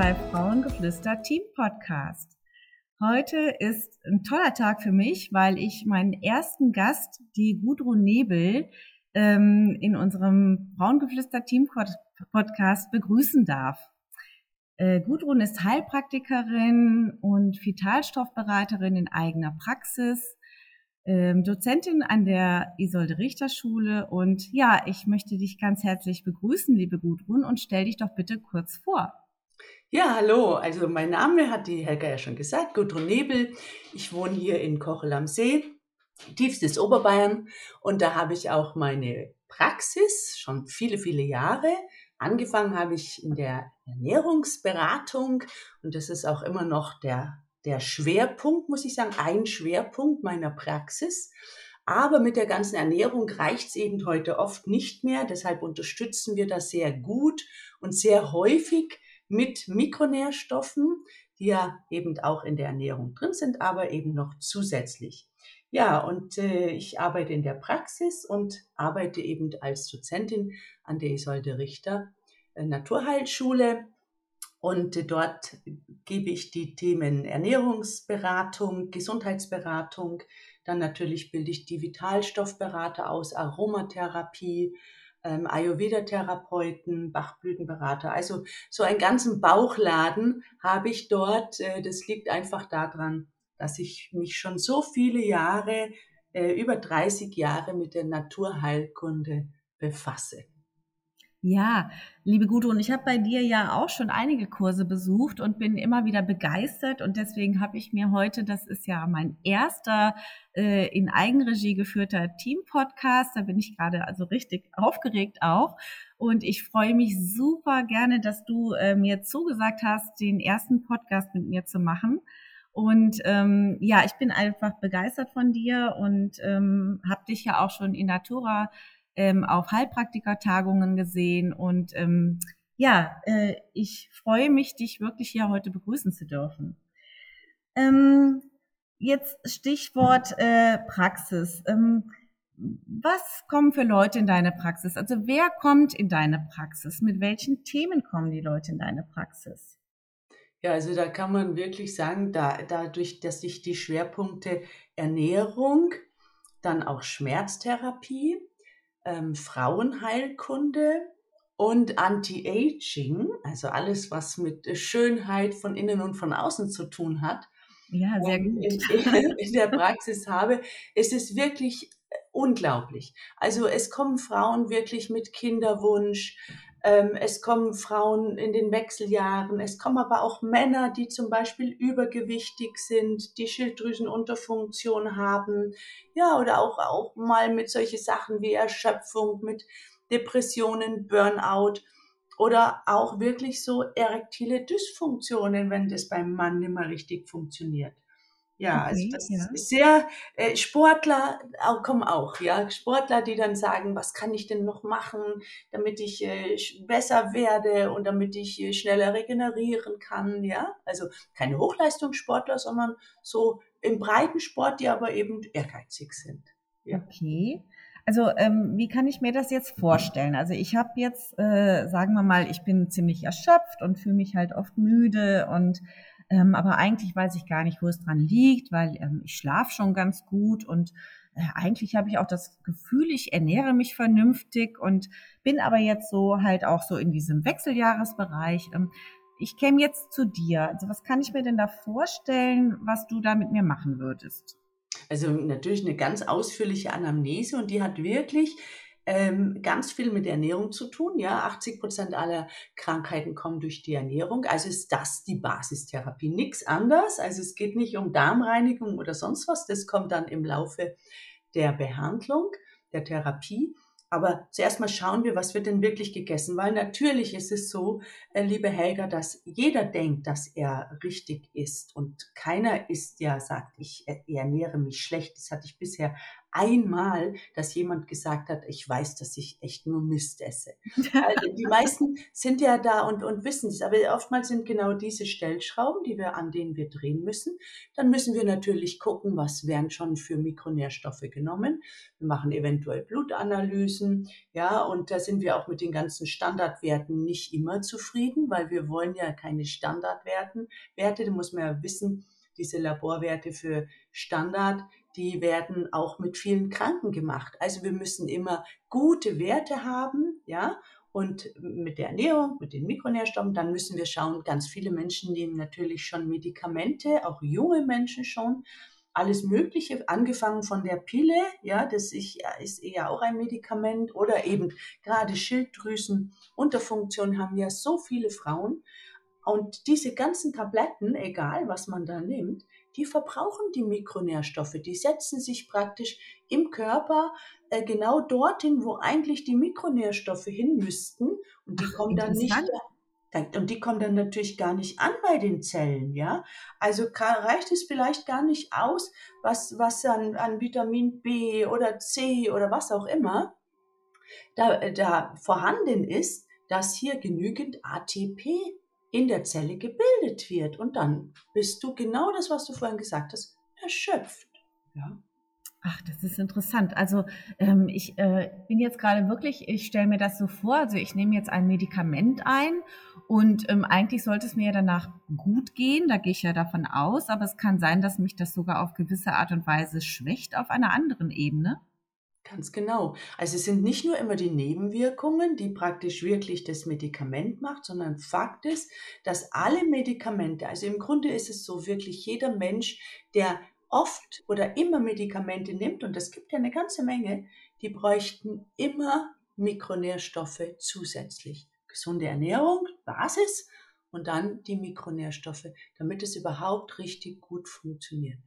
Bei Frauengeflüster Team Podcast. Heute ist ein toller Tag für mich, weil ich meinen ersten Gast, die Gudrun Nebel, ähm, in unserem Frauengeflüster Team Podcast begrüßen darf. Äh, Gudrun ist Heilpraktikerin und Vitalstoffberaterin in eigener Praxis, ähm, Dozentin an der Isolde Richter Schule und ja, ich möchte dich ganz herzlich begrüßen, liebe Gudrun, und stell dich doch bitte kurz vor. Ja, hallo. Also mein Name hat die Helga ja schon gesagt, Gudrun Nebel. Ich wohne hier in Kochel am See, tiefstes Oberbayern. Und da habe ich auch meine Praxis, schon viele, viele Jahre. Angefangen habe ich in der Ernährungsberatung und das ist auch immer noch der, der Schwerpunkt, muss ich sagen, ein Schwerpunkt meiner Praxis. Aber mit der ganzen Ernährung reicht es eben heute oft nicht mehr. Deshalb unterstützen wir das sehr gut und sehr häufig mit Mikronährstoffen, die ja eben auch in der Ernährung drin sind, aber eben noch zusätzlich. Ja, und äh, ich arbeite in der Praxis und arbeite eben als Dozentin an der Isolde Richter äh, Naturheilschule. Und äh, dort gebe ich die Themen Ernährungsberatung, Gesundheitsberatung, dann natürlich bilde ich die Vitalstoffberater aus, Aromatherapie, ähm, Ayurveda-Therapeuten, Bachblütenberater. Also so einen ganzen Bauchladen habe ich dort. Äh, das liegt einfach daran, dass ich mich schon so viele Jahre, äh, über 30 Jahre mit der Naturheilkunde befasse. Ja, liebe Gudrun, ich habe bei dir ja auch schon einige Kurse besucht und bin immer wieder begeistert. Und deswegen habe ich mir heute, das ist ja mein erster äh, in Eigenregie geführter Team-Podcast, da bin ich gerade also richtig aufgeregt auch. Und ich freue mich super gerne, dass du äh, mir zugesagt hast, den ersten Podcast mit mir zu machen. Und ähm, ja, ich bin einfach begeistert von dir und ähm, habe dich ja auch schon in Natura ähm, auf Heilpraktikertagungen gesehen und ähm, ja, äh, ich freue mich, dich wirklich hier heute begrüßen zu dürfen. Ähm, jetzt Stichwort äh, Praxis. Ähm, was kommen für Leute in deine Praxis? Also wer kommt in deine Praxis? Mit welchen Themen kommen die Leute in deine Praxis? Ja, also da kann man wirklich sagen, da, dadurch, dass sich die Schwerpunkte Ernährung, dann auch Schmerztherapie, ähm, Frauenheilkunde und Anti-Aging, also alles, was mit Schönheit von innen und von außen zu tun hat. Ja, sehr gut. In, in, der Praxis habe, ist es wirklich äh, unglaublich. Also es kommen Frauen wirklich mit Kinderwunsch, es kommen Frauen in den Wechseljahren, es kommen aber auch Männer, die zum Beispiel übergewichtig sind, die Schilddrüsenunterfunktion haben, ja, oder auch, auch mal mit solche Sachen wie Erschöpfung, mit Depressionen, Burnout oder auch wirklich so erektile Dysfunktionen, wenn das beim Mann nicht mehr richtig funktioniert. Ja, also okay, also das ja. ist sehr, äh, Sportler auch, kommen auch, ja, Sportler, die dann sagen, was kann ich denn noch machen, damit ich äh, besser werde und damit ich äh, schneller regenerieren kann, ja. Also keine Hochleistungssportler, sondern so im Breitensport, die aber eben ehrgeizig sind. Ja. Okay. Also ähm, wie kann ich mir das jetzt vorstellen? Also ich habe jetzt, äh, sagen wir mal, ich bin ziemlich erschöpft und fühle mich halt oft müde und ähm, aber eigentlich weiß ich gar nicht, wo es dran liegt, weil ähm, ich schlafe schon ganz gut und äh, eigentlich habe ich auch das Gefühl, ich ernähre mich vernünftig und bin aber jetzt so halt auch so in diesem Wechseljahresbereich. Ähm, ich käme jetzt zu dir. Also was kann ich mir denn da vorstellen, was du da mit mir machen würdest? Also natürlich eine ganz ausführliche Anamnese und die hat wirklich ähm, ganz viel mit Ernährung zu tun. Ja, 80 Prozent aller Krankheiten kommen durch die Ernährung. Also ist das die Basistherapie. Nichts anderes. Also es geht nicht um Darmreinigung oder sonst was. Das kommt dann im Laufe der Behandlung. der Therapie. Aber zuerst mal schauen wir, was wird denn wirklich gegessen, weil natürlich ist es so, äh, liebe Helga, dass jeder denkt, dass er richtig ist und keiner ist ja, sagt, ich ernähre mich schlecht. Das hatte ich bisher einmal, dass jemand gesagt hat, ich weiß, dass ich echt nur Mist esse. Also die meisten sind ja da und, und wissen es, aber oftmals sind genau diese Stellschrauben, die wir, an denen wir drehen müssen. Dann müssen wir natürlich gucken, was werden schon für Mikronährstoffe genommen. Wir machen eventuell Blutanalysen, ja, und da sind wir auch mit den ganzen Standardwerten nicht immer zufrieden, weil wir wollen ja keine Standardwerten, Werte, da muss man ja wissen, diese Laborwerte für Standard, die werden auch mit vielen Kranken gemacht. Also wir müssen immer gute Werte haben, ja, und mit der Ernährung, mit den Mikronährstoffen, dann müssen wir schauen, ganz viele Menschen nehmen natürlich schon Medikamente, auch junge Menschen schon, alles Mögliche, angefangen von der Pille, ja, das ist eher auch ein Medikament, oder eben gerade Schilddrüsenunterfunktion haben ja so viele Frauen. Und diese ganzen Tabletten, egal was man da nimmt, die verbrauchen die Mikronährstoffe. Die setzen sich praktisch im Körper äh, genau dorthin, wo eigentlich die Mikronährstoffe hin müssten. Und die Ach, kommen dann nicht. Und die kommen dann natürlich gar nicht an bei den Zellen, ja. Also reicht es vielleicht gar nicht aus, was, was an, an Vitamin B oder C oder was auch immer da, da vorhanden ist, dass hier genügend ATP in der Zelle gebildet wird. Und dann bist du genau das, was du vorhin gesagt hast, erschöpft. Ja. Ach, das ist interessant. Also ähm, ich äh, bin jetzt gerade wirklich, ich stelle mir das so vor, also ich nehme jetzt ein Medikament ein und ähm, eigentlich sollte es mir ja danach gut gehen, da gehe ich ja davon aus, aber es kann sein, dass mich das sogar auf gewisse Art und Weise schwächt auf einer anderen Ebene. Ganz genau. Also es sind nicht nur immer die Nebenwirkungen, die praktisch wirklich das Medikament macht, sondern Fakt ist, dass alle Medikamente, also im Grunde ist es so wirklich jeder Mensch, der oft oder immer Medikamente nimmt, und das gibt ja eine ganze Menge, die bräuchten immer Mikronährstoffe zusätzlich. Gesunde Ernährung, Basis und dann die Mikronährstoffe, damit es überhaupt richtig gut funktioniert.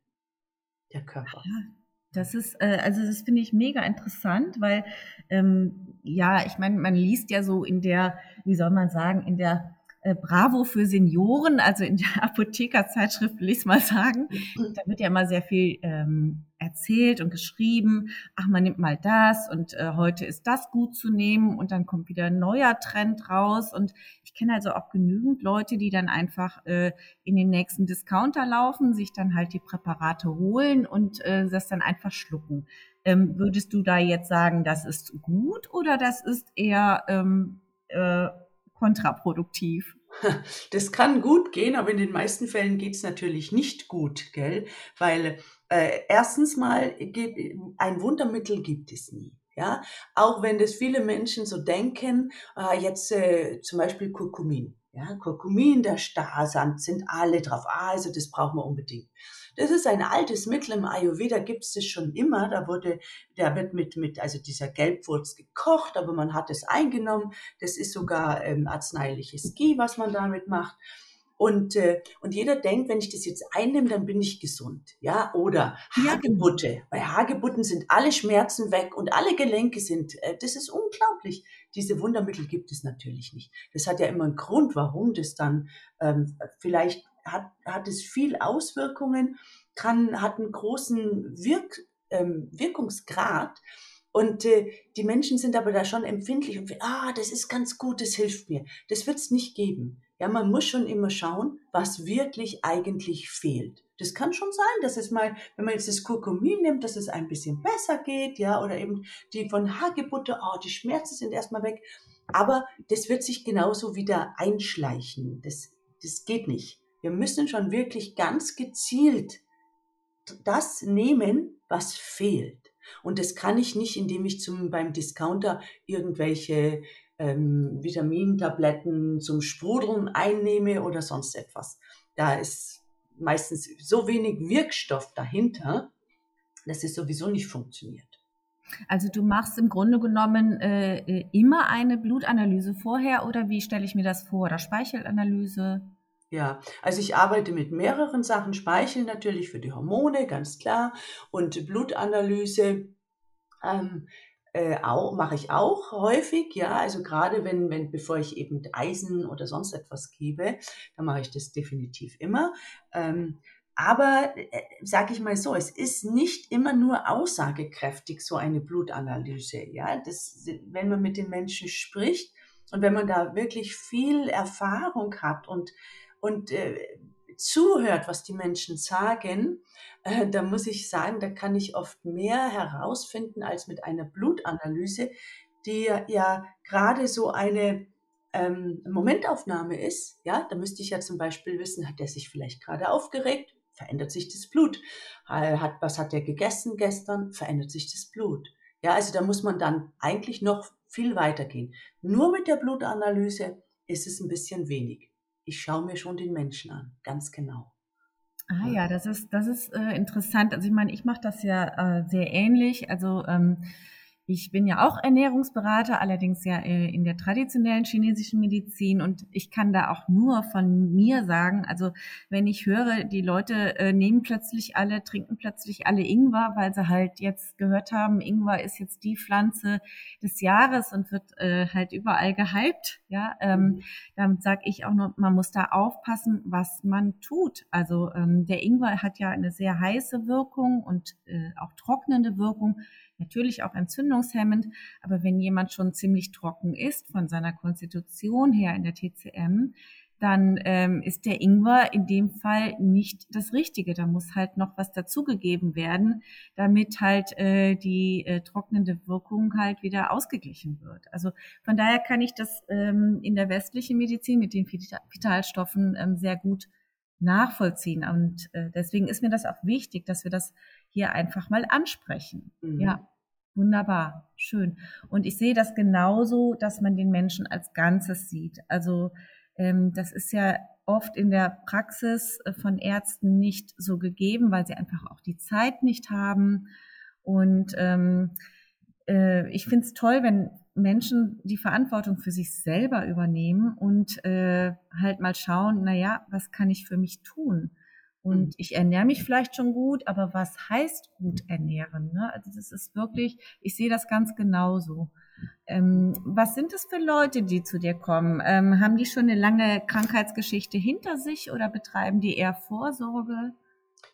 Der Körper. Ja. Das ist, äh, also das finde ich mega interessant, weil ähm, ja, ich meine, man liest ja so in der, wie soll man sagen, in der Bravo für Senioren, also in der Apothekerzeitschrift, will ich es mal sagen. Da wird ja immer sehr viel ähm, erzählt und geschrieben. Ach, man nimmt mal das und äh, heute ist das gut zu nehmen und dann kommt wieder ein neuer Trend raus. Und ich kenne also auch genügend Leute, die dann einfach äh, in den nächsten Discounter laufen, sich dann halt die Präparate holen und äh, das dann einfach schlucken. Ähm, würdest du da jetzt sagen, das ist gut oder das ist eher ähm, äh, kontraproduktiv. Das kann gut gehen, aber in den meisten Fällen geht es natürlich nicht gut, gell? Weil äh, erstens mal, ein Wundermittel gibt es nie. Ja, auch wenn das viele Menschen so denken, äh, jetzt äh, zum Beispiel Kurkumin. Ja, Kurkumin, der Starsand, sind alle drauf. Ah, also das brauchen wir unbedingt. Das ist ein altes Mittel im Ayurveda, gibt es das schon immer. Da wurde, der wird mit, mit, also dieser Gelbwurz gekocht, aber man hat es eingenommen. Das ist sogar ähm, arzneiliches Ghee, was man damit macht. Und, äh, und jeder denkt, wenn ich das jetzt einnehme, dann bin ich gesund. Ja, oder Hagebutte. Bei Hagebutten sind alle Schmerzen weg und alle Gelenke sind, äh, das ist unglaublich. Diese Wundermittel gibt es natürlich nicht. Das hat ja immer einen Grund, warum das dann ähm, vielleicht hat, hat es viel Auswirkungen, kann, hat einen großen Wirk, ähm, Wirkungsgrad. Und äh, die Menschen sind aber da schon empfindlich und ah, das ist ganz gut, das hilft mir. Das wird es nicht geben. Ja, man muss schon immer schauen, was wirklich eigentlich fehlt. Das kann schon sein, dass es mal, wenn man jetzt das Kurkumin nimmt, dass es ein bisschen besser geht, ja, oder eben die von Hagebutte, oh, die Schmerzen sind erstmal weg. Aber das wird sich genauso wieder einschleichen. Das, das geht nicht. Wir müssen schon wirklich ganz gezielt das nehmen, was fehlt. Und das kann ich nicht, indem ich zum, beim Discounter irgendwelche ähm, Vitamintabletten zum Sprudeln einnehme oder sonst etwas. Da ist meistens so wenig Wirkstoff dahinter, dass es sowieso nicht funktioniert. Also du machst im Grunde genommen äh, immer eine Blutanalyse vorher oder wie stelle ich mir das vor? Oder Speichelanalyse? Ja, also ich arbeite mit mehreren Sachen. Speichel natürlich für die Hormone, ganz klar. Und Blutanalyse. Ähm, äh, auch, mache ich auch häufig, ja. Also gerade wenn, wenn, bevor ich eben Eisen oder sonst etwas gebe, dann mache ich das definitiv immer. Ähm, aber äh, sage ich mal so, es ist nicht immer nur aussagekräftig, so eine Blutanalyse. Ja, das, wenn man mit den Menschen spricht und wenn man da wirklich viel Erfahrung hat und, und äh, zuhört, was die Menschen sagen, äh, da muss ich sagen, da kann ich oft mehr herausfinden als mit einer Blutanalyse, die ja gerade so eine ähm, Momentaufnahme ist. Ja, da müsste ich ja zum Beispiel wissen, hat er sich vielleicht gerade aufgeregt? verändert sich das Blut. Hat, was hat er gegessen gestern? Verändert sich das Blut. Ja, also da muss man dann eigentlich noch viel weiter gehen. Nur mit der Blutanalyse ist es ein bisschen wenig. Ich schaue mir schon den Menschen an, ganz genau. Ah ja, das ist, das ist äh, interessant. Also ich meine, ich mache das ja äh, sehr ähnlich. Also ähm, ich bin ja auch Ernährungsberater, allerdings ja äh, in der traditionellen chinesischen Medizin und ich kann da auch nur von mir sagen, also wenn ich höre, die Leute äh, nehmen plötzlich alle, trinken plötzlich alle Ingwer, weil sie halt jetzt gehört haben, Ingwer ist jetzt die Pflanze des Jahres und wird äh, halt überall gehypt, ja, ähm, mhm. damit sage ich auch nur, man muss da aufpassen, was man tut. Also ähm, der Ingwer hat ja eine sehr heiße Wirkung und äh, auch trocknende Wirkung natürlich auch entzündungshemmend, aber wenn jemand schon ziemlich trocken ist von seiner Konstitution her in der TCM, dann ähm, ist der Ingwer in dem Fall nicht das Richtige. Da muss halt noch was dazugegeben werden, damit halt äh, die äh, trocknende Wirkung halt wieder ausgeglichen wird. Also von daher kann ich das ähm, in der westlichen Medizin mit den Vitalstoffen ähm, sehr gut nachvollziehen. Und äh, deswegen ist mir das auch wichtig, dass wir das hier einfach mal ansprechen. Mhm. Ja. Wunderbar, schön. Und ich sehe das genauso, dass man den Menschen als Ganzes sieht. Also ähm, das ist ja oft in der Praxis äh, von Ärzten nicht so gegeben, weil sie einfach auch die Zeit nicht haben. Und ähm, äh, ich finde es toll, wenn Menschen die Verantwortung für sich selber übernehmen und äh, halt mal schauen, na ja, was kann ich für mich tun? Und mhm. ich ernähre mich vielleicht schon gut, aber was heißt gut ernähren? Ne? Also das ist wirklich, ich sehe das ganz genauso. Ähm, was sind es für Leute, die zu dir kommen? Ähm, haben die schon eine lange Krankheitsgeschichte hinter sich oder betreiben die eher Vorsorge?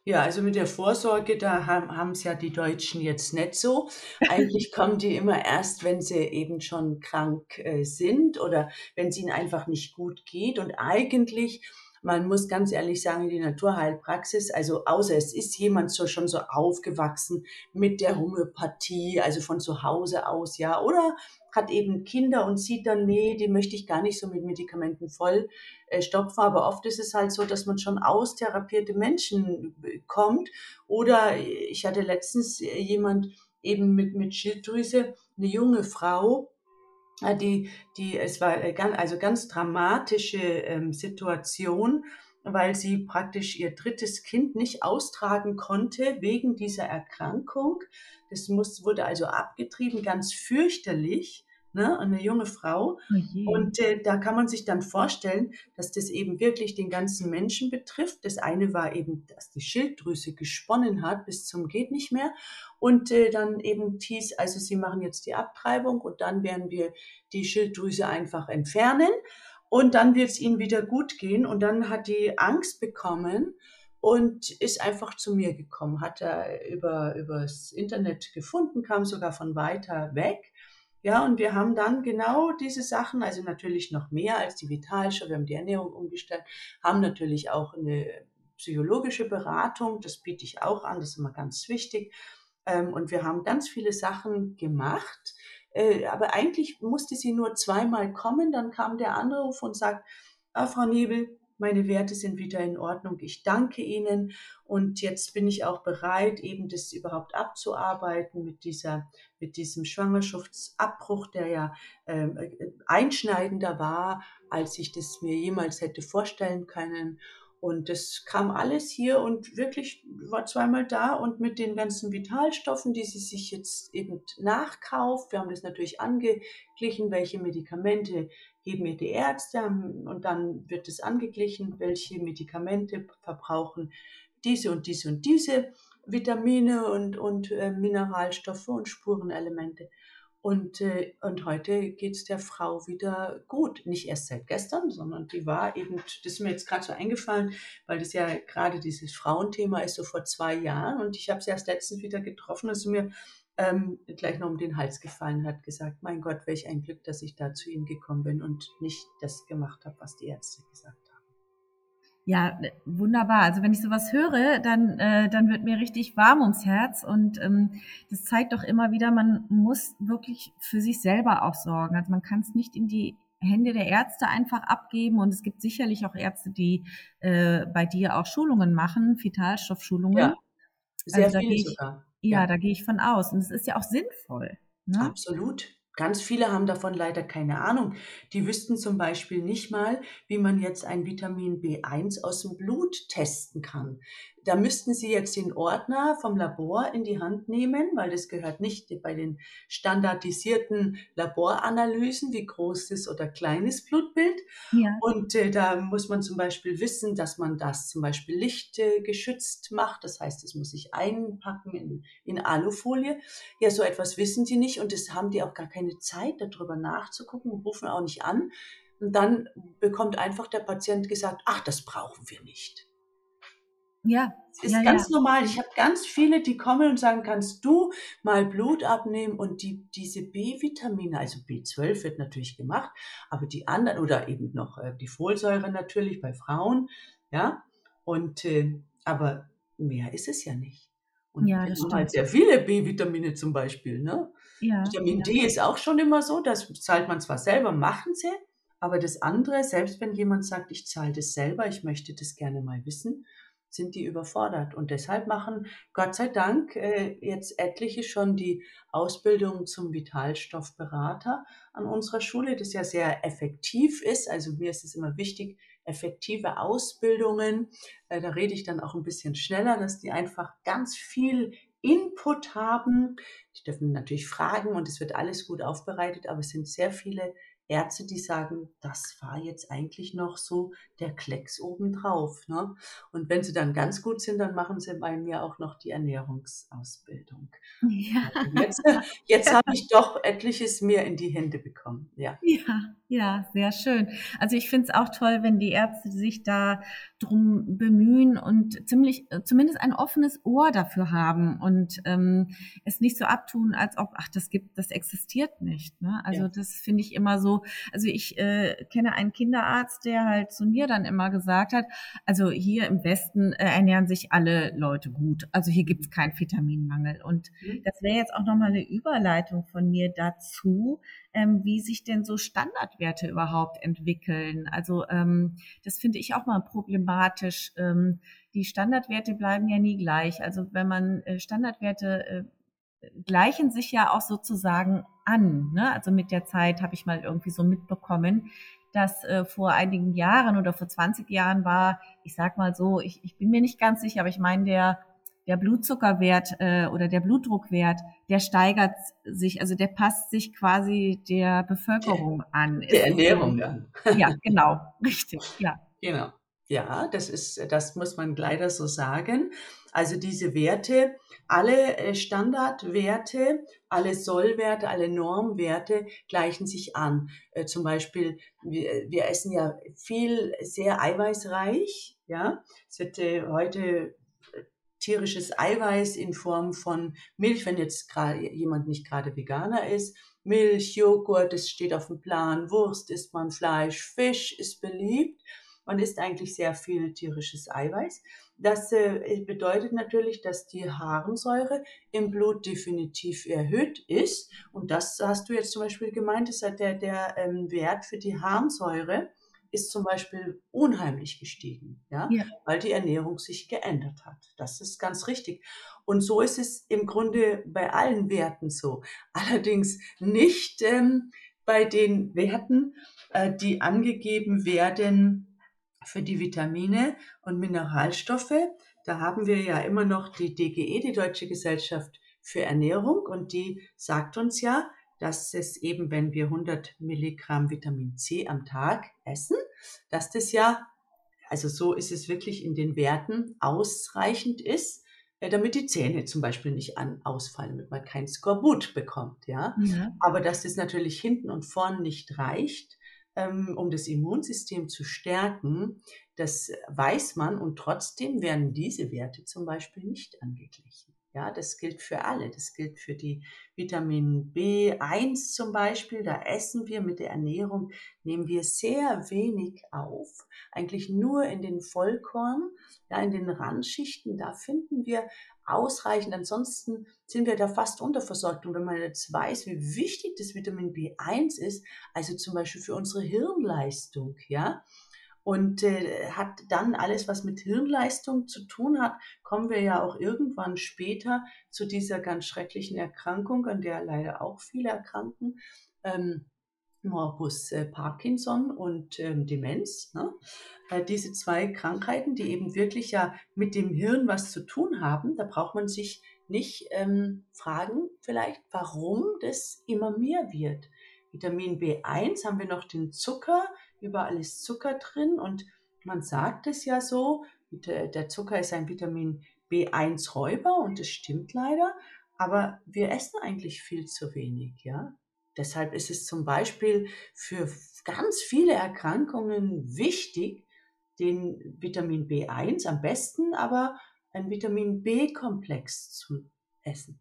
Ja, also mit der Vorsorge, da haben es ja die Deutschen jetzt nicht so. Eigentlich kommen die immer erst, wenn sie eben schon krank äh, sind oder wenn es ihnen einfach nicht gut geht. Und eigentlich man muss ganz ehrlich sagen, die Naturheilpraxis, also außer es ist jemand so schon so aufgewachsen mit der Homöopathie, also von zu Hause aus, ja, oder hat eben Kinder und sieht dann, nee, die möchte ich gar nicht so mit Medikamenten voll äh, stopfen. Aber oft ist es halt so, dass man schon austherapierte Menschen kommt. Oder ich hatte letztens jemand eben mit, mit Schilddrüse, eine junge Frau, äh, die, die, es war ganz, also ganz dramatische ähm, Situation, weil sie praktisch ihr drittes Kind nicht austragen konnte wegen dieser Erkrankung. Das muss, wurde also abgetrieben, ganz fürchterlich ne, eine junge Frau. Oh und äh, da kann man sich dann vorstellen, dass das eben wirklich den ganzen Menschen betrifft. Das eine war eben, dass die Schilddrüse gesponnen hat bis zum geht nicht mehr. Und äh, dann eben hieß, also sie machen jetzt die Abtreibung und dann werden wir die Schilddrüse einfach entfernen und dann wird es ihnen wieder gut gehen. Und dann hat die Angst bekommen und ist einfach zu mir gekommen, hat er über übers Internet gefunden, kam sogar von weiter weg ja, und wir haben dann genau diese Sachen, also natürlich noch mehr als die Vitalstoffe, wir haben die Ernährung umgestellt, haben natürlich auch eine psychologische Beratung, das biete ich auch an, das ist immer ganz wichtig. Ähm, und wir haben ganz viele Sachen gemacht, äh, aber eigentlich musste sie nur zweimal kommen, dann kam der Anruf und sagt, ah, Frau Nebel, meine Werte sind wieder in Ordnung. Ich danke Ihnen und jetzt bin ich auch bereit, eben das überhaupt abzuarbeiten mit dieser, mit diesem Schwangerschaftsabbruch, der ja ähm, äh, einschneidender war, als ich das mir jemals hätte vorstellen können. Und das kam alles hier und wirklich war zweimal da und mit den ganzen Vitalstoffen, die sie sich jetzt eben nachkauft. Wir haben das natürlich angeglichen, welche Medikamente geben mir die Ärzte und dann wird es angeglichen, welche Medikamente verbrauchen diese und diese und diese Vitamine und, und äh, Mineralstoffe und Spurenelemente. Und, äh, und heute geht es der Frau wieder gut. Nicht erst seit gestern, sondern die war eben, das ist mir jetzt gerade so eingefallen, weil das ja gerade dieses Frauenthema ist, so vor zwei Jahren. Und ich habe sie erst letztens wieder getroffen, dass sie mir ähm, gleich noch um den Hals gefallen hat, gesagt, mein Gott, welch ein Glück, dass ich da zu Ihnen gekommen bin und nicht das gemacht habe, was die Ärzte gesagt haben. Ja, wunderbar. Also wenn ich sowas höre, dann, äh, dann wird mir richtig warm ums Herz. Und ähm, das zeigt doch immer wieder, man muss wirklich für sich selber auch sorgen. Also man kann es nicht in die Hände der Ärzte einfach abgeben. Und es gibt sicherlich auch Ärzte, die äh, bei dir auch Schulungen machen, Vitalstoffschulungen. Ja, sehr also viele sogar. Ja, ja, da gehe ich von aus. Und es ist ja auch sinnvoll. Ne? Absolut. Ganz viele haben davon leider keine Ahnung. Die wüssten zum Beispiel nicht mal, wie man jetzt ein Vitamin B1 aus dem Blut testen kann. Da müssten Sie jetzt den Ordner vom Labor in die Hand nehmen, weil das gehört nicht bei den standardisierten Laboranalysen, wie großes oder kleines Blutbild. Ja. Und äh, da muss man zum Beispiel wissen, dass man das zum Beispiel lichtgeschützt äh, macht. Das heißt, es muss sich einpacken in, in Alufolie. Ja, so etwas wissen die nicht und das haben die auch gar keine Zeit, darüber nachzugucken, rufen auch nicht an. Und dann bekommt einfach der Patient gesagt, ach, das brauchen wir nicht. Ja. Es ist ja, ganz ja. normal. Ich habe ganz viele, die kommen und sagen, kannst du mal Blut abnehmen und die, diese B-Vitamine, also B12 wird natürlich gemacht, aber die anderen, oder eben noch äh, die Folsäure natürlich bei Frauen, ja, und, äh, aber mehr ist es ja nicht. Und ja, das haben halt sehr viele B-Vitamine zum Beispiel, ne? Ja, Vitamin ja. D ist auch schon immer so, das zahlt man zwar selber, machen sie, aber das andere, selbst wenn jemand sagt, ich zahle das selber, ich möchte das gerne mal wissen, sind die überfordert. Und deshalb machen Gott sei Dank äh, jetzt etliche schon die Ausbildung zum Vitalstoffberater an unserer Schule, das ja sehr effektiv ist. Also mir ist es immer wichtig, effektive Ausbildungen. Äh, da rede ich dann auch ein bisschen schneller, dass die einfach ganz viel Input haben. Die dürfen natürlich fragen und es wird alles gut aufbereitet, aber es sind sehr viele Ärzte, die sagen, das war jetzt eigentlich noch so der Klecks obendrauf. Ne? Und wenn sie dann ganz gut sind, dann machen sie bei mir auch noch die Ernährungsausbildung. Ja. Jetzt, jetzt habe ich doch etliches mehr in die Hände bekommen. Ja, ja, ja sehr schön. Also ich finde es auch toll, wenn die Ärzte sich da drum bemühen und ziemlich, zumindest ein offenes Ohr dafür haben und ähm, es nicht so abtun, als ob, ach, das gibt, das existiert nicht. Ne? Also ja. das finde ich immer so. Also ich äh, kenne einen Kinderarzt, der halt zu mir dann immer gesagt hat, also hier im Westen äh, ernähren sich alle Leute gut. Also hier gibt es keinen Vitaminmangel. Und mhm. das wäre jetzt auch nochmal eine Überleitung von mir dazu, ähm, wie sich denn so Standardwerte überhaupt entwickeln. Also ähm, das finde ich auch mal problematisch. Ähm, die Standardwerte bleiben ja nie gleich. Also wenn man äh, Standardwerte äh, gleichen sich ja auch sozusagen an. Ne? Also mit der Zeit habe ich mal irgendwie so mitbekommen, dass äh, vor einigen Jahren oder vor 20 Jahren war, ich sag mal so, ich, ich bin mir nicht ganz sicher, aber ich meine, der, der Blutzuckerwert äh, oder der Blutdruckwert, der steigert sich, also der passt sich quasi der Bevölkerung an. Der Ernährung an. Ja, genau, richtig, ja. Genau. Ja, das ist, das muss man leider so sagen. Also diese Werte, alle äh, Standardwerte, alle Sollwerte, alle Normwerte gleichen sich an. Äh, zum Beispiel, wir, wir essen ja viel sehr eiweißreich. Ja, es wird äh, heute tierisches Eiweiß in Form von Milch, wenn jetzt gerade jemand nicht gerade Veganer ist. Milch, Joghurt, das steht auf dem Plan. Wurst isst man, Fleisch, Fisch ist beliebt. Man isst eigentlich sehr viel tierisches Eiweiß. Das äh, bedeutet natürlich, dass die Harnsäure im Blut definitiv erhöht ist. Und das hast du jetzt zum Beispiel gemeint, ist der, der ähm, Wert für die Harnsäure ist zum Beispiel unheimlich gestiegen, ja? ja? weil die Ernährung sich geändert hat. Das ist ganz richtig. Und so ist es im Grunde bei allen Werten so. Allerdings nicht ähm, bei den Werten, äh, die angegeben werden für die Vitamine und Mineralstoffe. Da haben wir ja immer noch die DGE, die Deutsche Gesellschaft für Ernährung, und die sagt uns ja, dass es eben, wenn wir 100 Milligramm Vitamin C am Tag essen, dass das ja, also so ist es wirklich in den Werten ausreichend ist, äh, damit die Zähne zum Beispiel nicht an, ausfallen, damit man kein Skorbut bekommt. Ja? Ja. Aber dass das natürlich hinten und vorn nicht reicht, um das Immunsystem zu stärken, das weiß man und trotzdem werden diese Werte zum Beispiel nicht angeglichen. Ja, das gilt für alle. Das gilt für die Vitamin B1 zum Beispiel. Da essen wir mit der Ernährung, nehmen wir sehr wenig auf. Eigentlich nur in den Vollkorn, ja, in den Randschichten. Da finden wir ausreichend. Ansonsten sind wir da fast unterversorgt. Und wenn man jetzt weiß, wie wichtig das Vitamin B1 ist, also zum Beispiel für unsere Hirnleistung, ja, und äh, hat dann alles, was mit Hirnleistung zu tun hat, kommen wir ja auch irgendwann später zu dieser ganz schrecklichen Erkrankung, an der leider auch viele erkranken. Ähm, Morbus äh, Parkinson und ähm, Demenz. Ne? Äh, diese zwei Krankheiten, die eben wirklich ja mit dem Hirn was zu tun haben, da braucht man sich nicht ähm, fragen, vielleicht, warum das immer mehr wird. Vitamin B1 haben wir noch den Zucker, überall ist Zucker drin und man sagt es ja so, der Zucker ist ein Vitamin B1-Räuber und es stimmt leider, aber wir essen eigentlich viel zu wenig, ja. Deshalb ist es zum Beispiel für ganz viele Erkrankungen wichtig, den Vitamin B1 am besten, aber ein Vitamin B-Komplex zu essen.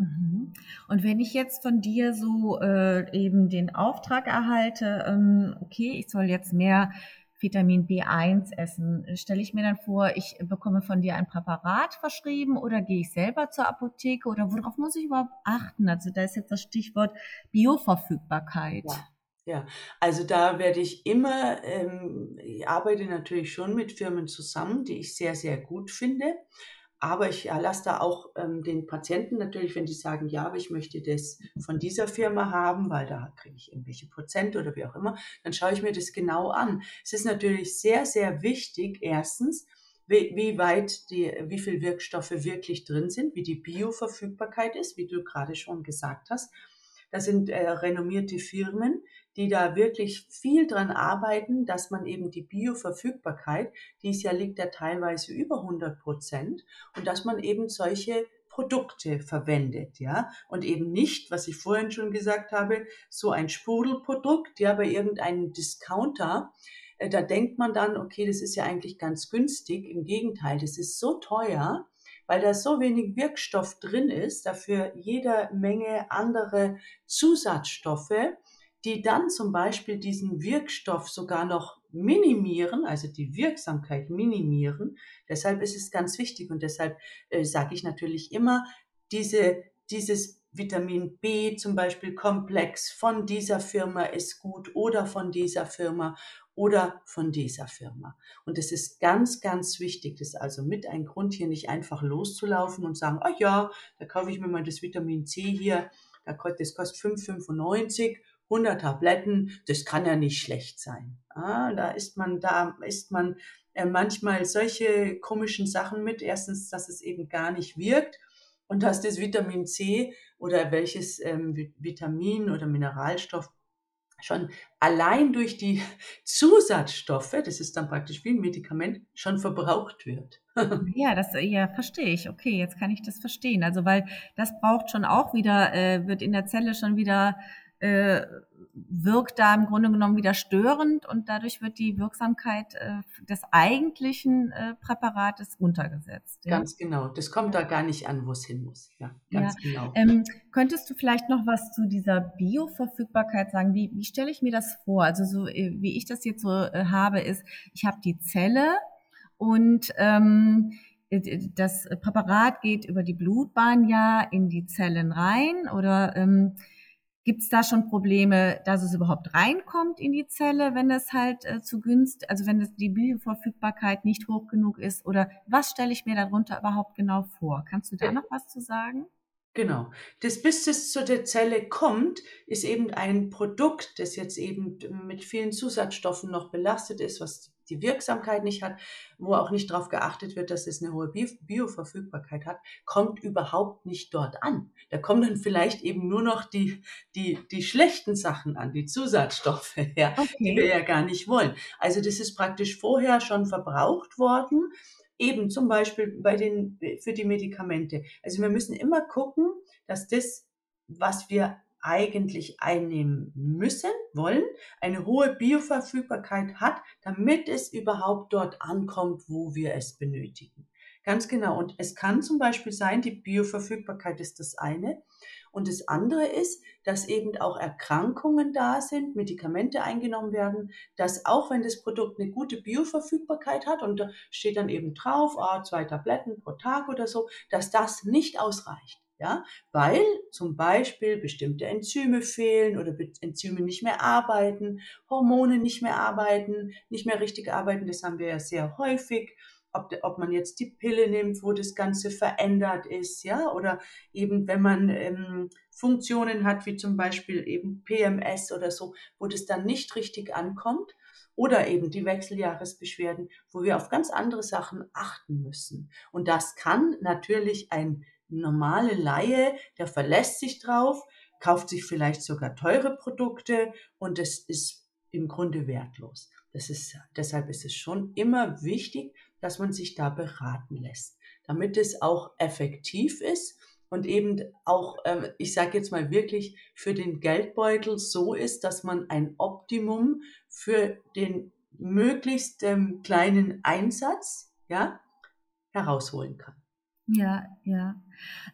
Mhm. Und wenn ich jetzt von dir so äh, eben den Auftrag erhalte, ähm, okay, ich soll jetzt mehr Vitamin B1 essen, stelle ich mir dann vor, ich bekomme von dir ein Präparat verschrieben oder gehe ich selber zur Apotheke oder worauf muss ich überhaupt achten? Also da ist jetzt das Stichwort Bioverfügbarkeit. Ja. Ja, also da werde ich immer, ähm, ich arbeite natürlich schon mit Firmen zusammen, die ich sehr, sehr gut finde. Aber ich lasse da auch ähm, den Patienten natürlich, wenn die sagen, ja, aber ich möchte das von dieser Firma haben, weil da kriege ich irgendwelche Prozent oder wie auch immer, dann schaue ich mir das genau an. Es ist natürlich sehr, sehr wichtig, erstens, wie, wie weit die, wie viel Wirkstoffe wirklich drin sind, wie die Bioverfügbarkeit ist, wie du gerade schon gesagt hast. Da sind äh, renommierte Firmen, die da wirklich viel dran arbeiten, dass man eben die Bioverfügbarkeit, dies ja liegt ja teilweise über 100 Prozent, und dass man eben solche Produkte verwendet, ja, und eben nicht, was ich vorhin schon gesagt habe, so ein Sprudelprodukt, ja, bei irgendeinem Discounter, äh, da denkt man dann, okay, das ist ja eigentlich ganz günstig. Im Gegenteil, das ist so teuer, weil da so wenig Wirkstoff drin ist, dafür jede Menge andere Zusatzstoffe, die dann zum Beispiel diesen Wirkstoff sogar noch minimieren, also die Wirksamkeit minimieren. Deshalb ist es ganz wichtig und deshalb äh, sage ich natürlich immer, diese, dieses Vitamin B zum Beispiel Komplex von dieser Firma ist gut oder von dieser Firma oder von dieser Firma. Und es ist ganz, ganz wichtig, das ist also mit ein Grund hier nicht einfach loszulaufen und sagen, oh ja, da kaufe ich mir mal das Vitamin C hier, das kostet 5,95 100 Tabletten, das kann ja nicht schlecht sein. Ah, da ist man, da ist man äh, manchmal solche komischen Sachen mit. Erstens, dass es eben gar nicht wirkt und dass das Vitamin C oder welches ähm, Vitamin oder Mineralstoff schon allein durch die Zusatzstoffe, das ist dann praktisch wie ein Medikament, schon verbraucht wird. ja, das ja verstehe ich. Okay, jetzt kann ich das verstehen. Also weil das braucht schon auch wieder, äh, wird in der Zelle schon wieder äh, wirkt da im Grunde genommen wieder störend und dadurch wird die Wirksamkeit äh, des eigentlichen äh, Präparates runtergesetzt. Ja? Ganz genau. Das kommt da gar nicht an, wo es hin muss. Ja, ganz ja. genau. Ähm, könntest du vielleicht noch was zu dieser Bioverfügbarkeit sagen? Wie, wie stelle ich mir das vor? Also so äh, wie ich das jetzt so äh, habe, ist, ich habe die Zelle und ähm, äh, das Präparat geht über die Blutbahn ja in die Zellen rein oder ähm, Gibt es da schon Probleme, dass es überhaupt reinkommt in die Zelle, wenn es halt äh, zu günst, also wenn es die Bioverfügbarkeit nicht hoch genug ist? Oder was stelle ich mir darunter überhaupt genau vor? Kannst du da noch was zu sagen? Genau. Das, bis es zu der Zelle kommt, ist eben ein Produkt, das jetzt eben mit vielen Zusatzstoffen noch belastet ist, was die Wirksamkeit nicht hat, wo auch nicht darauf geachtet wird, dass es eine hohe Bioverfügbarkeit hat, kommt überhaupt nicht dort an. Da kommen dann vielleicht eben nur noch die, die, die schlechten Sachen an, die Zusatzstoffe, ja, okay. die wir ja gar nicht wollen. Also das ist praktisch vorher schon verbraucht worden eben zum Beispiel bei den, für die Medikamente. Also wir müssen immer gucken, dass das, was wir eigentlich einnehmen müssen, wollen, eine hohe Bioverfügbarkeit hat, damit es überhaupt dort ankommt, wo wir es benötigen. Ganz genau. Und es kann zum Beispiel sein, die Bioverfügbarkeit ist das eine. Und das andere ist, dass eben auch Erkrankungen da sind, Medikamente eingenommen werden, dass auch wenn das Produkt eine gute Bioverfügbarkeit hat und da steht dann eben drauf, ah, zwei Tabletten pro Tag oder so, dass das nicht ausreicht. Ja, weil zum Beispiel bestimmte Enzyme fehlen oder Enzyme nicht mehr arbeiten, Hormone nicht mehr arbeiten, nicht mehr richtig arbeiten. Das haben wir ja sehr häufig ob, ob man jetzt die Pille nimmt, wo das Ganze verändert ist, ja, oder eben wenn man ähm, Funktionen hat, wie zum Beispiel eben PMS oder so, wo das dann nicht richtig ankommt, oder eben die Wechseljahresbeschwerden, wo wir auf ganz andere Sachen achten müssen. Und das kann natürlich ein normale Laie, der verlässt sich drauf, kauft sich vielleicht sogar teure Produkte und es ist im Grunde wertlos. Das ist, deshalb ist es schon immer wichtig, dass man sich da beraten lässt, damit es auch effektiv ist und eben auch, ähm, ich sage jetzt mal wirklich, für den Geldbeutel so ist, dass man ein Optimum für den möglichst ähm, kleinen Einsatz ja, herausholen kann. Ja, ja.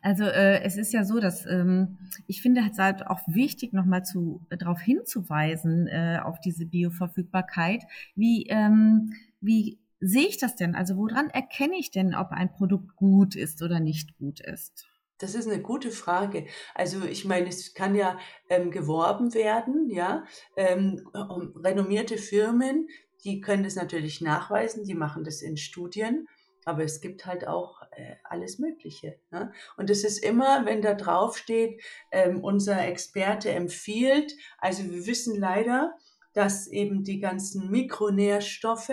Also äh, es ist ja so, dass ähm, ich finde es halt auch wichtig, nochmal zu äh, darauf hinzuweisen äh, auf diese Bioverfügbarkeit. Wie ähm, wie sehe ich das denn? Also woran erkenne ich denn, ob ein Produkt gut ist oder nicht gut ist? Das ist eine gute Frage. Also ich meine, es kann ja ähm, geworben werden, ja. Ähm, renommierte Firmen, die können das natürlich nachweisen, die machen das in Studien, aber es gibt halt auch äh, alles Mögliche. Ne? Und es ist immer, wenn da drauf steht, ähm, unser Experte empfiehlt, also wir wissen leider, dass eben die ganzen Mikronährstoffe,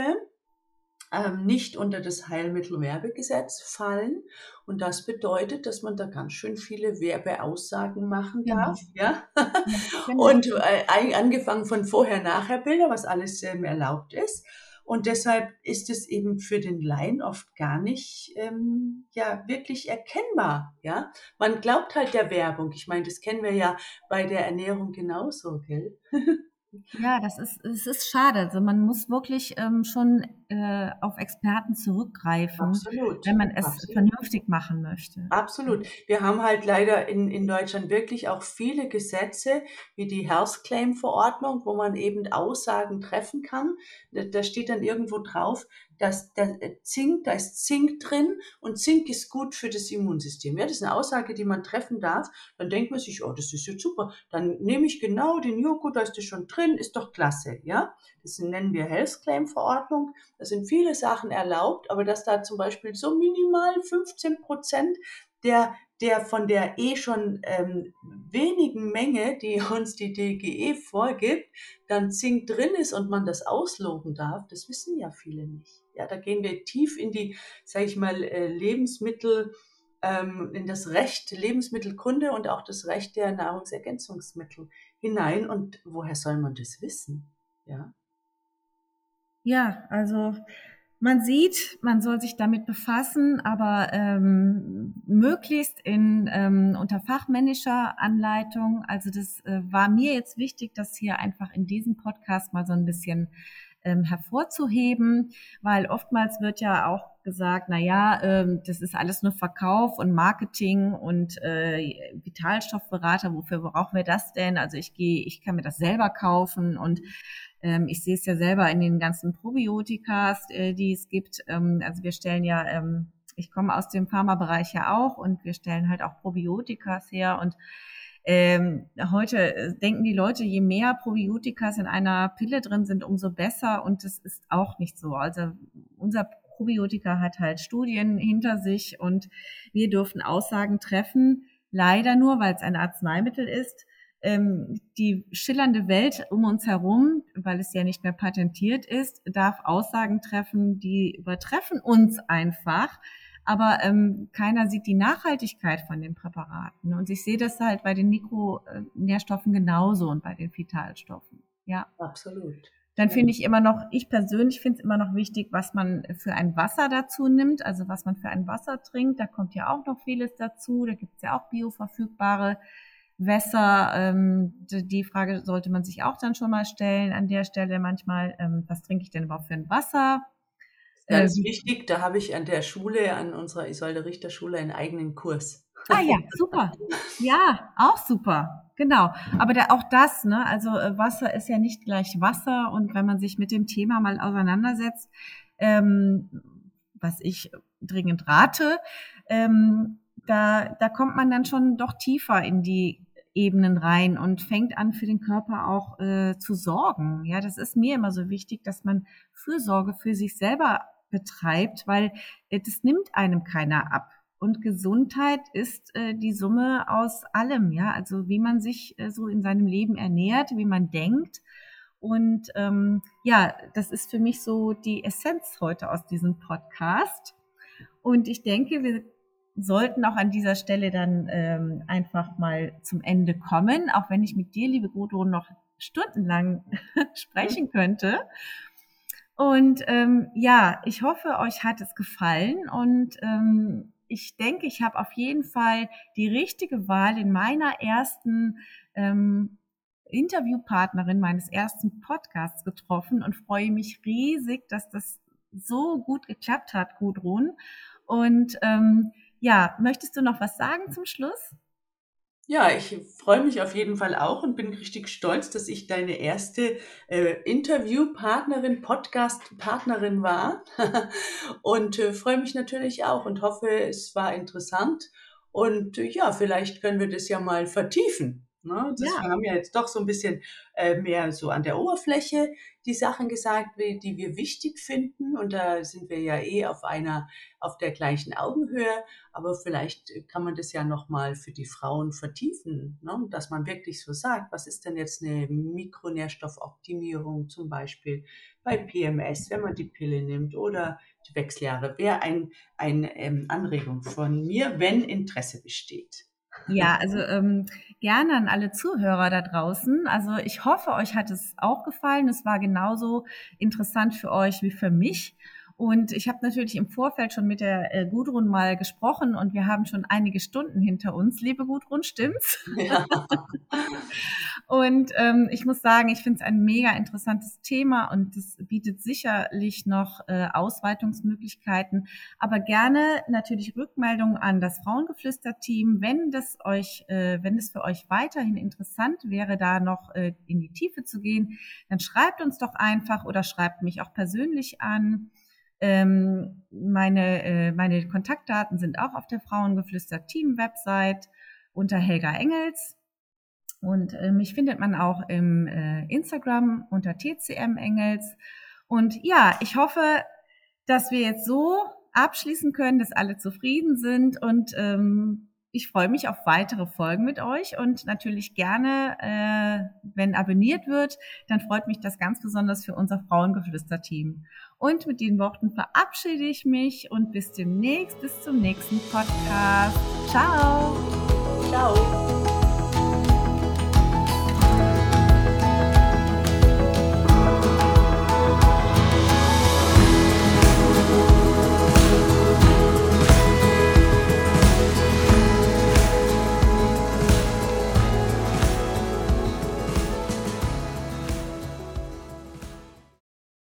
ähm, nicht unter das Heilmittelwerbegesetz fallen. Und das bedeutet, dass man da ganz schön viele Werbeaussagen machen genau. darf. Ja? ja genau. Und äh, angefangen von Vorher-Nachher-Bilder, was alles ähm, erlaubt ist. Und deshalb ist es eben für den Laien oft gar nicht ähm, ja wirklich erkennbar. Ja, man glaubt halt der Werbung. Ich meine, das kennen wir ja bei der Ernährung genauso, gell? Ja, das ist, es ist schade. Also man muss wirklich ähm, schon äh, auf Experten zurückgreifen, Absolut. wenn man es Absolut. vernünftig machen möchte. Absolut. Wir haben halt leider in, in Deutschland wirklich auch viele Gesetze, wie die Health Claim Verordnung, wo man eben Aussagen treffen kann. Da, da steht dann irgendwo drauf, dass der äh, Zink, da ist Zink drin und Zink ist gut für das Immunsystem. Ja, das ist eine Aussage, die man treffen darf. Dann denkt man sich, oh, das ist jetzt super. Dann nehme ich genau den Joghurt, da ist das schon drin, ist doch klasse. Ja, das nennen wir Health Claim Verordnung. Da sind viele Sachen erlaubt, aber dass da zum Beispiel so minimal 15 Prozent der der von der eh schon ähm, wenigen Menge, die uns die DGE vorgibt, dann Zink drin ist und man das ausloben darf, das wissen ja viele nicht. Ja, da gehen wir tief in die, sage ich mal, äh, Lebensmittel, ähm, in das Recht Lebensmittelkunde und auch das Recht der Nahrungsergänzungsmittel hinein. Und woher soll man das wissen? Ja. Ja, also man sieht, man soll sich damit befassen, aber ähm, möglichst in ähm, unter fachmännischer Anleitung. Also das äh, war mir jetzt wichtig, das hier einfach in diesem Podcast mal so ein bisschen ähm, hervorzuheben, weil oftmals wird ja auch gesagt, na ja, ähm, das ist alles nur Verkauf und Marketing und äh, Vitalstoffberater, wofür brauchen wir das denn? Also ich gehe, ich kann mir das selber kaufen und ähm, ich sehe es ja selber in den ganzen Probiotikas, äh, die es gibt. Ähm, also wir stellen ja, ähm, ich komme aus dem Pharmabereich ja auch und wir stellen halt auch Probiotikas her und ähm, heute äh, denken die Leute, je mehr Probiotikas in einer Pille drin sind, umso besser. Und das ist auch nicht so. Also unser Probiotika hat halt Studien hinter sich und wir dürfen Aussagen treffen, leider nur, weil es ein Arzneimittel ist. Ähm, die schillernde Welt um uns herum, weil es ja nicht mehr patentiert ist, darf Aussagen treffen, die übertreffen uns einfach aber ähm, keiner sieht die Nachhaltigkeit von den Präparaten. Und ich sehe das halt bei den Mikronährstoffen genauso und bei den Vitalstoffen. Ja. Absolut. Dann finde ich immer noch, ich persönlich finde es immer noch wichtig, was man für ein Wasser dazu nimmt, also was man für ein Wasser trinkt. Da kommt ja auch noch vieles dazu. Da gibt es ja auch bioverfügbare Wässer. Ähm, die Frage sollte man sich auch dann schon mal stellen an der Stelle manchmal, ähm, was trinke ich denn überhaupt für ein Wasser? Ganz ähm, wichtig, da habe ich an der Schule, an unserer Isolde Richter Schule einen eigenen Kurs. Ah ja, super. Ja, auch super. Genau. Aber da, auch das, ne, also äh, Wasser ist ja nicht gleich Wasser und wenn man sich mit dem Thema mal auseinandersetzt, ähm, was ich dringend rate, ähm, da, da kommt man dann schon doch tiefer in die Ebenen rein und fängt an, für den Körper auch äh, zu sorgen. Ja, das ist mir immer so wichtig, dass man Fürsorge für sich selber betreibt, weil äh, das nimmt einem keiner ab. Und Gesundheit ist äh, die Summe aus allem, ja, also wie man sich äh, so in seinem Leben ernährt, wie man denkt. Und ähm, ja, das ist für mich so die Essenz heute aus diesem Podcast. Und ich denke, wir sollten auch an dieser Stelle dann ähm, einfach mal zum Ende kommen, auch wenn ich mit dir, liebe Gudrun, noch stundenlang sprechen könnte. Und ähm, ja, ich hoffe, euch hat es gefallen und ähm, ich denke, ich habe auf jeden Fall die richtige Wahl in meiner ersten ähm, Interviewpartnerin meines ersten Podcasts getroffen und freue mich riesig, dass das so gut geklappt hat, Gudrun. Und ähm, ja, möchtest du noch was sagen zum Schluss? Ja, ich freue mich auf jeden Fall auch und bin richtig stolz, dass ich deine erste äh, Interviewpartnerin, Podcast-Partnerin war. und äh, freue mich natürlich auch und hoffe, es war interessant. Und äh, ja, vielleicht können wir das ja mal vertiefen. Ne? Das, ja. Wir haben ja jetzt doch so ein bisschen äh, mehr so an der Oberfläche die Sachen gesagt, die wir wichtig finden. Und da sind wir ja eh auf einer, auf der gleichen Augenhöhe. Aber vielleicht kann man das ja nochmal für die Frauen vertiefen, ne? dass man wirklich so sagt, was ist denn jetzt eine Mikronährstoffoptimierung zum Beispiel bei PMS, wenn man die Pille nimmt oder die Wechseljahre. Wäre ein, eine ähm, Anregung von mir, wenn Interesse besteht. Ja, also ähm, gerne an alle Zuhörer da draußen. Also ich hoffe, euch hat es auch gefallen. Es war genauso interessant für euch wie für mich. Und ich habe natürlich im Vorfeld schon mit der äh, Gudrun mal gesprochen und wir haben schon einige Stunden hinter uns. Liebe Gudrun, stimmt's? Ja. und ähm, ich muss sagen, ich finde es ein mega interessantes Thema und es bietet sicherlich noch äh, Ausweitungsmöglichkeiten. Aber gerne natürlich Rückmeldungen an das Frauengeflüster-Team, wenn das euch, äh, wenn es für euch weiterhin interessant wäre, da noch äh, in die Tiefe zu gehen, dann schreibt uns doch einfach oder schreibt mich auch persönlich an. Ähm, meine, äh, meine Kontaktdaten sind auch auf der Frauengeflüster Team Website unter Helga Engels. Und äh, mich findet man auch im äh, Instagram unter TCM Engels. Und ja, ich hoffe, dass wir jetzt so abschließen können, dass alle zufrieden sind und ähm, ich freue mich auf weitere Folgen mit euch und natürlich gerne, äh, wenn abonniert wird, dann freut mich das ganz besonders für unser Frauengeflüster-Team. Und mit den Worten verabschiede ich mich und bis demnächst, bis zum nächsten Podcast. Ciao. Ciao.